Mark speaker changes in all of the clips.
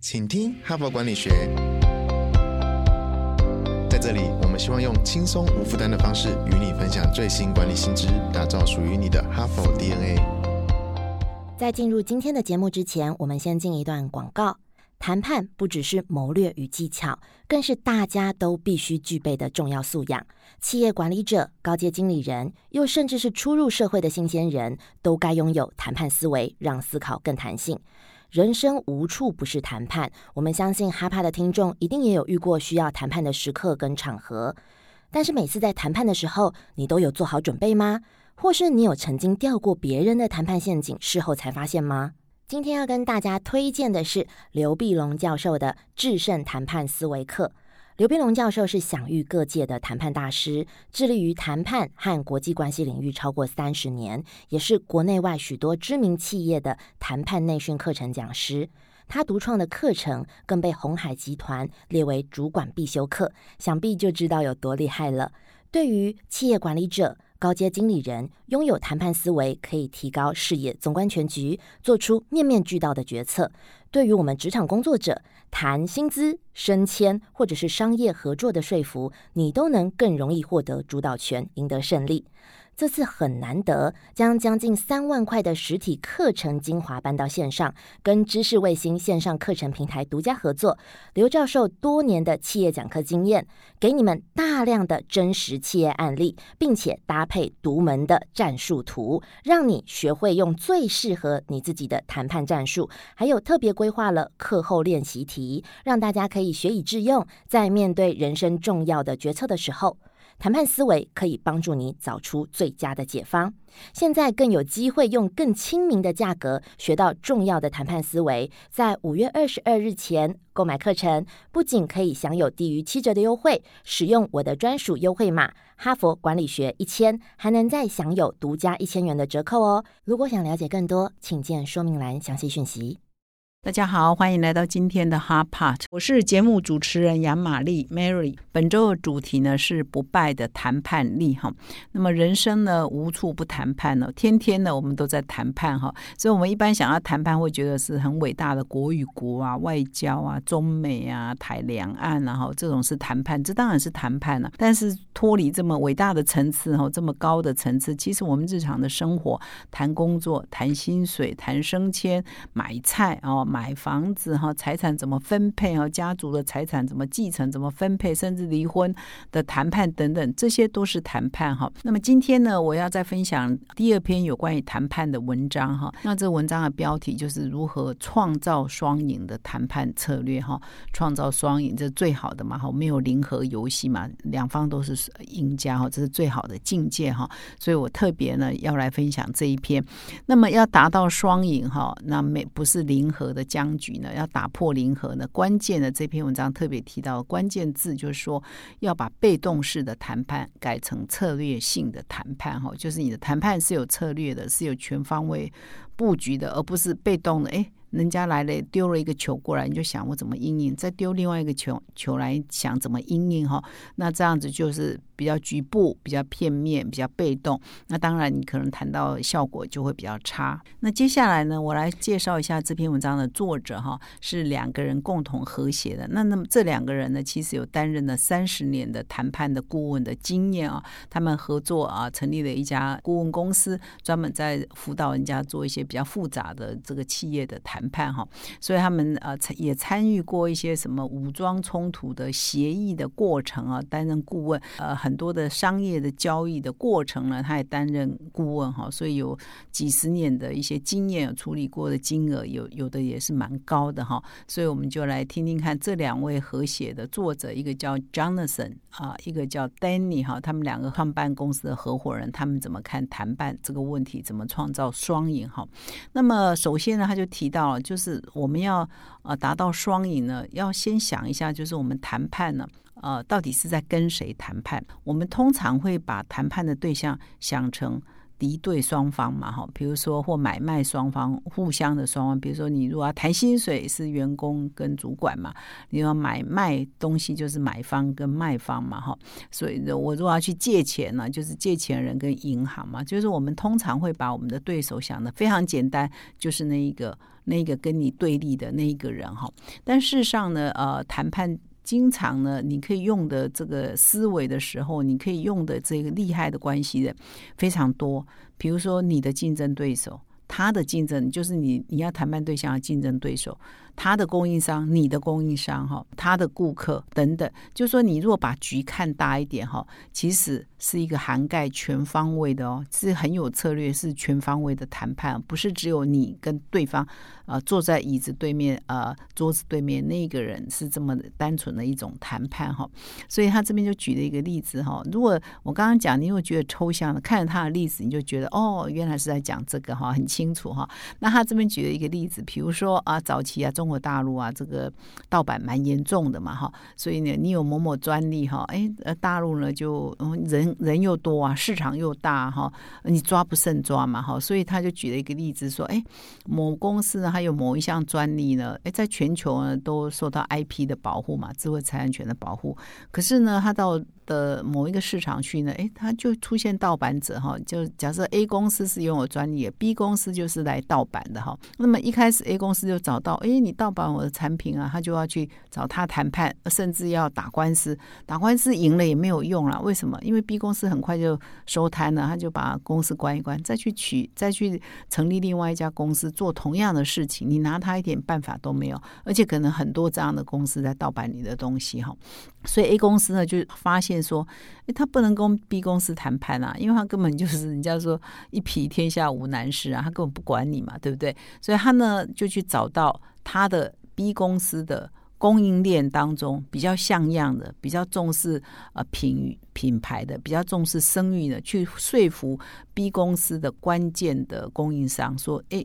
Speaker 1: 请听哈佛管理学。在这里，我们希望用轻松无负担的方式与你分享最新管理新知，打造属于你的哈佛 DNA。
Speaker 2: 在进入今天的节目之前，我们先进一段广告。谈判不只是谋略与技巧，更是大家都必须具备的重要素养。企业管理者、高阶经理人，又甚至是初入社会的新鲜人，都该拥有谈判思维，让思考更弹性。人生无处不是谈判，我们相信哈帕的听众一定也有遇过需要谈判的时刻跟场合。但是每次在谈判的时候，你都有做好准备吗？或是你有曾经掉过别人的谈判陷阱，事后才发现吗？今天要跟大家推荐的是刘碧龙教授的制胜谈判思维课。刘斌龙教授是享誉各界的谈判大师，致力于谈判和国际关系领域超过三十年，也是国内外许多知名企业的谈判内训课程讲师。他独创的课程更被红海集团列为主管必修课，想必就知道有多厉害了。对于企业管理者，高阶经理人拥有谈判思维，可以提高视野、纵观全局，做出面面俱到的决策。对于我们职场工作者，谈薪资、升迁或者是商业合作的说服，你都能更容易获得主导权，赢得胜利。这次很难得，将将近三万块的实体课程精华搬到线上，跟知识卫星线上课程平台独家合作。刘教授多年的企业讲课经验，给你们大量的真实企业案例，并且搭配独门的战术图，让你学会用最适合你自己的谈判战术。还有特别规划了课后练习题，让大家可以学以致用，在面对人生重要的决策的时候。谈判思维可以帮助你找出最佳的解方。现在更有机会用更亲民的价格学到重要的谈判思维。在五月二十二日前购买课程，不仅可以享有低于七折的优惠，使用我的专属优惠码“哈佛管理学一千”，还能再享有独家一千元的折扣哦。如果想了解更多，请见说明栏详细讯息。
Speaker 3: 大家好，欢迎来到今天的 Hard Part，我是节目主持人杨玛丽 Mary。本周的主题呢是不败的谈判力哈。那么人生呢无处不谈判呢，天天呢我们都在谈判哈。所以我们一般想要谈判，会觉得是很伟大的国与国啊、外交啊、中美啊、台两岸啊哈，这种是谈判，这当然是谈判了。但是脱离这么伟大的层次哈，这么高的层次，其实我们日常的生活，谈工作、谈薪水、谈升迁、买菜哦。买房子哈，财产怎么分配哈？家族的财产怎么继承、怎么分配，甚至离婚的谈判等等，这些都是谈判哈。那么今天呢，我要再分享第二篇有关于谈判的文章哈。那这文章的标题就是如何创造双赢的谈判策略哈。创造双赢，这是最好的嘛哈？没有零和游戏嘛，两方都是赢家哈，这是最好的境界哈。所以我特别呢要来分享这一篇。那么要达到双赢哈，那没不是零和的。的僵局呢，要打破零和呢，关键的这篇文章特别提到关键字，就是说要把被动式的谈判改成策略性的谈判，哈，就是你的谈判是有策略的，是有全方位布局的，而不是被动的，哎。人家来了，丢了一个球过来，你就想我怎么应应；再丢另外一个球球来，想怎么应应哈。那这样子就是比较局部、比较片面、比较被动。那当然，你可能谈到效果就会比较差。那接下来呢，我来介绍一下这篇文章的作者哈，是两个人共同合写的。那那么这两个人呢，其实有担任了三十年的谈判的顾问的经验啊。他们合作啊，成立了一家顾问公司，专门在辅导人家做一些比较复杂的这个企业的谈。谈判哈，所以他们呃也参与过一些什么武装冲突的协议的过程啊，担任顾问。呃，很多的商业的交易的过程呢，他也担任顾问哈，所以有几十年的一些经验，处理过的金额有有的也是蛮高的哈。所以我们就来听听看这两位合写的作者，一个叫 Jonathan 啊，一个叫 Danny 哈，他们两个创办公司的合伙人，他们怎么看谈判这个问题，怎么创造双赢哈？那么首先呢，他就提到。了，就是我们要呃达到双赢呢，要先想一下，就是我们谈判呢，呃，到底是在跟谁谈判？我们通常会把谈判的对象想成敌对双方嘛，哈，比如说或买卖双方互相的双方，比如说你如果要谈薪水是员工跟主管嘛，你要买卖东西就是买方跟卖方嘛，哈，所以我如果要去借钱呢，就是借钱人跟银行嘛，就是我们通常会把我们的对手想的非常简单，就是那一个那个跟你对立的那一个人哈，但事实上呢，呃，谈判。经常呢，你可以用的这个思维的时候，你可以用的这个厉害的关系的非常多。比如说，你的竞争对手，他的竞争就是你你要谈判对象的竞争对手。他的供应商、你的供应商哈，他的顾客等等，就说，你如果把局看大一点哈，其实是一个涵盖全方位的哦，是很有策略，是全方位的谈判，不是只有你跟对方呃坐在椅子对面呃桌子对面那个人是这么单纯的一种谈判哈。所以他这边就举了一个例子哈，如果我刚刚讲，你又觉得抽象的，看着他的例子，你就觉得哦，原来是在讲这个哈，很清楚哈。那他这边举了一个例子，比如说啊，早期啊中。中国大陆啊，这个盗版蛮严重的嘛，哈，所以呢，你有某某专利哈，哎，呃，大陆呢就人人又多啊，市场又大哈，你抓不胜抓嘛，哈，所以他就举了一个例子说，哎，某公司呢，还有某一项专利呢，哎，在全球呢都受到 IP 的保护嘛，智慧财产权的保护，可是呢，他到的某一个市场去呢，哎，他就出现盗版者哈，就假设 A 公司是拥有专利，B 公司就是来盗版的哈，那么一开始 A 公司就找到，哎，你。盗版我的产品啊，他就要去找他谈判，甚至要打官司。打官司赢了也没有用了，为什么？因为 B 公司很快就收摊了，他就把公司关一关，再去取，再去成立另外一家公司做同样的事情，你拿他一点办法都没有。而且可能很多这样的公司在盗版你的东西哈，所以 A 公司呢就发现说，哎，他不能跟 B 公司谈判啊，因为他根本就是人家说一匹天下无难事啊，他根本不管你嘛，对不对？所以他呢就去找到。他的 B 公司的供应链当中比较像样的、比较重视呃品品牌的、比较重视声誉的，去说服 B 公司的关键的供应商说：“哎。”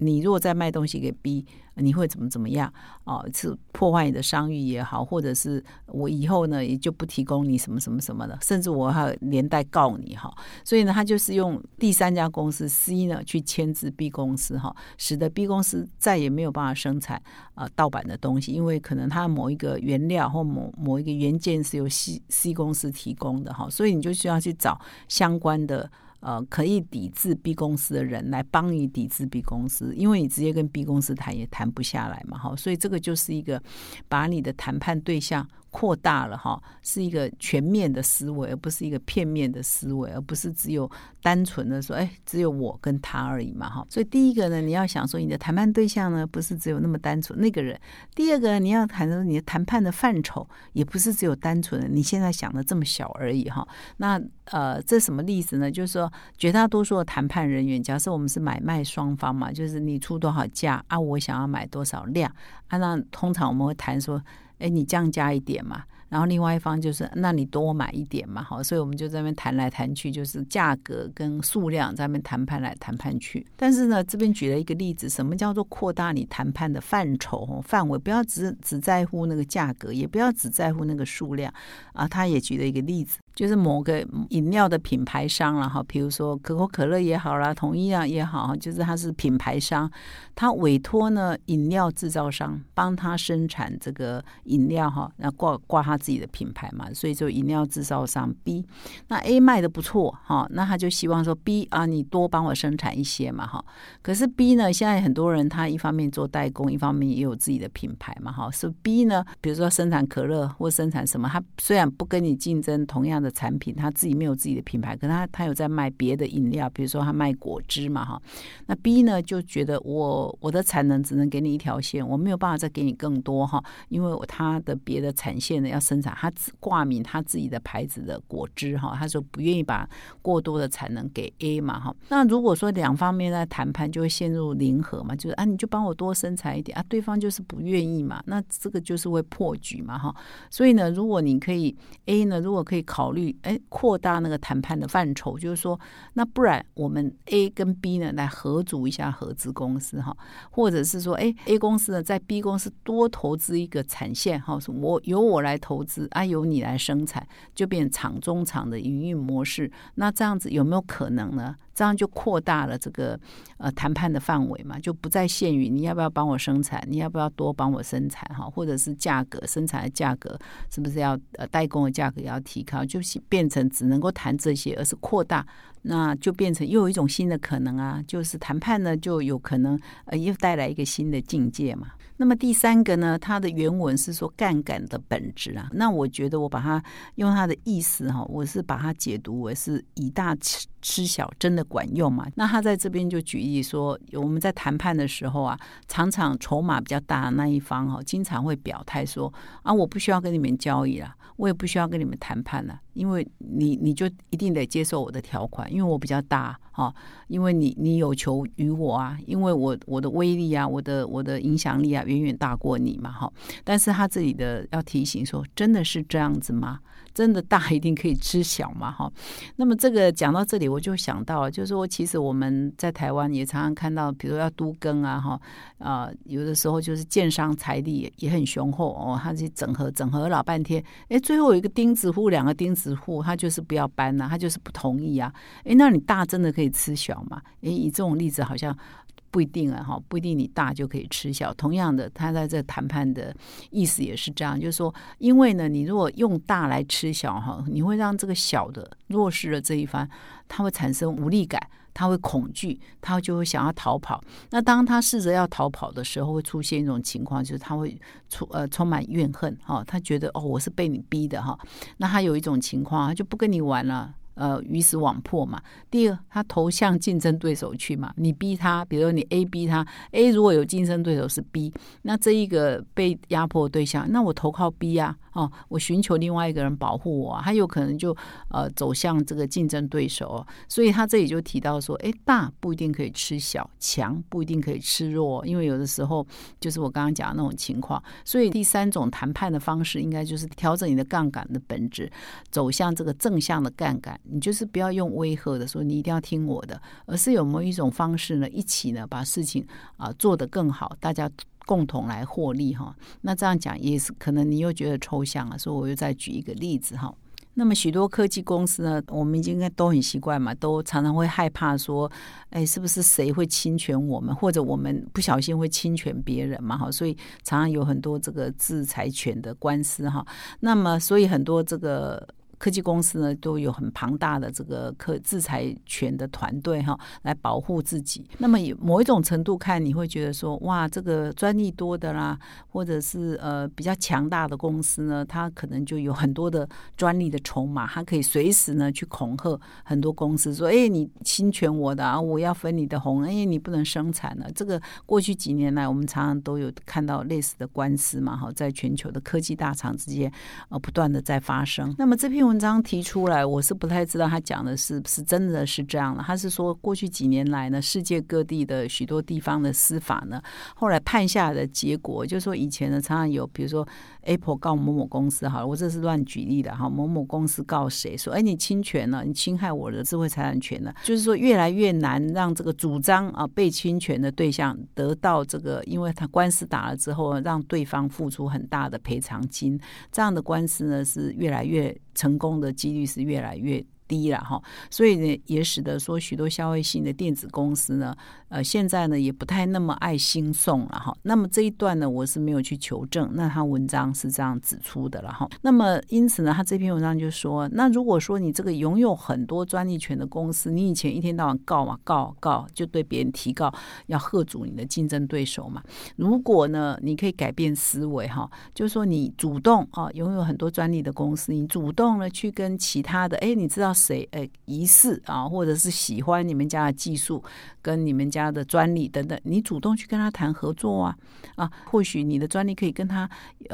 Speaker 3: 你如果再卖东西给 B，你会怎么怎么样？哦，是破坏你的商誉也好，或者是我以后呢也就不提供你什么什么什么的，甚至我还连带告你哈。所以呢，他就是用第三家公司 C 呢去牵制 B 公司哈，使得 B 公司再也没有办法生产啊盗版的东西，因为可能它某一个原料或某某一个原件是由 C C 公司提供的哈，所以你就需要去找相关的。呃，可以抵制 B 公司的人来帮你抵制 B 公司，因为你直接跟 B 公司谈也谈不下来嘛，哈，所以这个就是一个把你的谈判对象。扩大了哈，是一个全面的思维，而不是一个片面的思维，而不是只有单纯的说，哎，只有我跟他而已嘛哈。所以第一个呢，你要想说你的谈判对象呢，不是只有那么单纯那个人；第二个，你要谈说你的谈判的范畴，也不是只有单纯的你现在想的这么小而已哈。那呃，这什么例子呢？就是说，绝大多数的谈判人员，假设我们是买卖双方嘛，就是你出多少价啊，我想要买多少量啊，那通常我们会谈说。哎，你降价一点嘛。然后另外一方就是，那你多买一点嘛，好，所以我们就在那边谈来谈去，就是价格跟数量在那边谈判来谈判去。但是呢，这边举了一个例子，什么叫做扩大你谈判的范畴范围？不要只只在乎那个价格，也不要只在乎那个数量啊。他也举了一个例子，就是某个饮料的品牌商了哈，比如说可口可乐也好啦，统一啊也好，就是他是品牌商，他委托呢饮料制造商帮他生产这个饮料哈，那挂挂他。自己的品牌嘛，所以就饮料制造商 B，那 A 卖的不错哈，那他就希望说 B 啊，你多帮我生产一些嘛哈。可是 B 呢，现在很多人他一方面做代工，一方面也有自己的品牌嘛哈。是 B 呢，比如说生产可乐或生产什么，他虽然不跟你竞争同样的产品，他自己没有自己的品牌，可他他有在卖别的饮料，比如说他卖果汁嘛哈。那 B 呢就觉得我我的产能只能给你一条线，我没有办法再给你更多哈，因为他的别的产线呢要。生产他只挂名他自己的牌子的果汁哈，他说不愿意把过多的产能给 A 嘛哈。那如果说两方面在谈判，就会陷入零和嘛，就是啊你就帮我多生产一点啊，对方就是不愿意嘛，那这个就是会破局嘛哈。所以呢，如果你可以 A 呢，如果可以考考虑哎扩大那个谈判的范畴，就是说那不然我们 A 跟 B 呢来合组一下合资公司哈，或者是说哎 A 公司呢在 B 公司多投资一个产线哈，我由我来。投资啊，由你来生产，就变厂中厂的营运模式。那这样子有没有可能呢？这样就扩大了这个呃谈判的范围嘛，就不再限于你要不要帮我生产，你要不要多帮我生产哈，或者是价格生产的价格是不是要呃代工的价格要提高，就是变成只能够谈这些，而是扩大。那就变成又有一种新的可能啊，就是谈判呢就有可能呃又带来一个新的境界嘛。那么第三个呢，它的原文是说杠杆的本质啊。那我觉得我把它用它的意思哈，我是把它解读为是以大吃吃小，真的管用嘛？那他在这边就举例说，我们在谈判的时候啊，常常筹码比较大的那一方哈，经常会表态说啊，我不需要跟你们交易了。我也不需要跟你们谈判了，因为你你就一定得接受我的条款，因为我比较大哈，因为你你有求于我啊，因为我我的威力啊，我的我的影响力啊，远远大过你嘛哈。但是他这里的要提醒说，真的是这样子吗？真的大一定可以吃小嘛哈？那么这个讲到这里，我就想到，就是说，其实我们在台湾也常常看到，比如要都更啊哈啊，有的时候就是建商财力也很雄厚哦，他去整合整合老半天，哎。最后有一个钉子户，两个钉子户，他就是不要搬呐，他就是不同意啊。诶，那你大真的可以吃小吗？诶，以这种例子好像不一定啊，哈，不一定你大就可以吃小。同样的，他在这谈判的意思也是这样，就是说，因为呢，你如果用大来吃小哈，你会让这个小的弱势的这一方，他会产生无力感。他会恐惧，他就会想要逃跑。那当他试着要逃跑的时候，会出现一种情况，就是他会充呃充满怨恨哈。他觉得哦，我是被你逼的哈。那他有一种情况，他就不跟你玩了。呃，鱼死网破嘛。第二，他投向竞争对手去嘛。你逼他，比如你 A 逼他，A 如果有竞争对手是 B，那这一个被压迫对象，那我投靠 B 啊。哦，我寻求另外一个人保护我，他有可能就呃走向这个竞争对手，所以他这里就提到说，哎，大不一定可以吃小，强不一定可以吃弱，因为有的时候就是我刚刚讲的那种情况。所以第三种谈判的方式，应该就是调整你的杠杆的本质，走向这个正向的杠杆。你就是不要用威吓的说你一定要听我的，而是有没有一种方式呢，一起呢把事情啊做得更好，大家。共同来获利哈，那这样讲也是可能你又觉得抽象啊，所以我又再举一个例子哈。那么许多科技公司呢，我们应该都很习惯嘛，都常常会害怕说，哎，是不是谁会侵权我们，或者我们不小心会侵权别人嘛？哈，所以常常有很多这个制裁权的官司哈。那么，所以很多这个。科技公司呢都有很庞大的这个可制裁权的团队哈，来保护自己。那么某一种程度看，你会觉得说，哇，这个专利多的啦，或者是呃比较强大的公司呢，它可能就有很多的专利的筹码，它可以随时呢去恐吓很多公司说，哎，你侵权我的啊，我要分你的红，哎，你不能生产了。这个过去几年来，我们常常都有看到类似的官司嘛，哈，在全球的科技大厂之间呃不断的在发生。那么这篇。文章提出来，我是不太知道他讲的是不是真的是这样的。他是说，过去几年来呢，世界各地的许多地方的司法呢，后来判下的结果，就是说以前呢，常常有，比如说 Apple 告某某公司，好了，我这是乱举例的哈，某某公司告谁说，哎，你侵权了，你侵害我的智慧财产权了，就是说越来越难让这个主张啊被侵权的对象得到这个，因为他官司打了之后，让对方付出很大的赔偿金，这样的官司呢是越来越。成功的几率是越来越。低了哈，所以呢，也使得说许多消费性的电子公司呢，呃，现在呢也不太那么爱新送了哈。那么这一段呢，我是没有去求证，那他文章是这样指出的了哈。那么因此呢，他这篇文章就说，那如果说你这个拥有很多专利权的公司，你以前一天到晚告嘛告告，就对别人提告，要喝阻你的竞争对手嘛。如果呢，你可以改变思维哈，就说你主动啊，拥有很多专利的公司，你主动呢去跟其他的，哎，你知道。谁诶疑似啊，或者是喜欢你们家的技术跟你们家的专利等等，你主动去跟他谈合作啊啊，或许你的专利可以跟他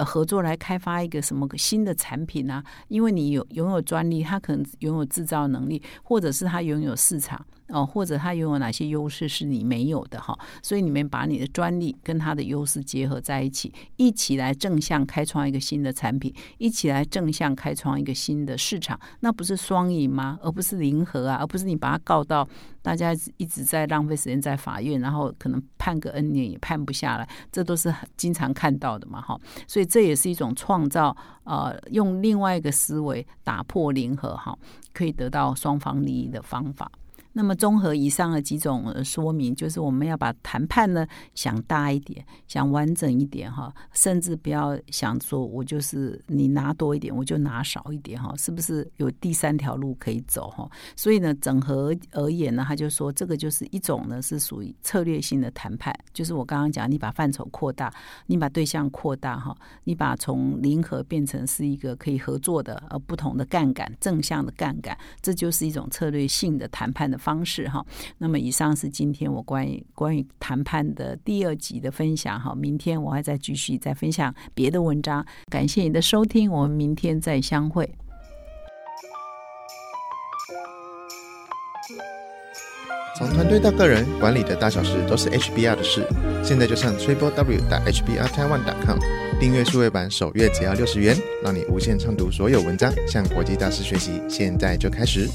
Speaker 3: 合作来开发一个什么新的产品啊，因为你有拥有专利，他可能拥有制造能力，或者是他拥有市场。哦，或者他拥有哪些优势是你没有的哈？所以你们把你的专利跟他的优势结合在一起，一起来正向开创一个新的产品，一起来正向开创一个新的市场，那不是双赢吗？而不是零和啊，而不是你把他告到大家一直在浪费时间在法院，然后可能判个 N 年也判不下来，这都是经常看到的嘛哈。所以这也是一种创造，呃，用另外一个思维打破零和哈，可以得到双方利益的方法。那么综合以上的几种说明，就是我们要把谈判呢想大一点，想完整一点哈，甚至不要想说我就是你拿多一点，我就拿少一点哈，是不是有第三条路可以走哈？所以呢，整合而言呢，他就说这个就是一种呢是属于策略性的谈判，就是我刚刚讲，你把范畴扩大，你把对象扩大哈，你把从零和变成是一个可以合作的呃不同的杠杆，正向的杠杆，这就是一种策略性的谈判的。方式哈，那么以上是今天我关于关于谈判的第二集的分享哈，明天我还再继续再分享别的文章。感谢你的收听，我们明天再相会。
Speaker 1: 从团队到个人，管理的大小事都是 HBR 的事。现在就上 triple w 打 hbr taiwan com 订阅数位版，首月只要六十元，让你无限畅读所有文章，向国际大师学习。现在就开始。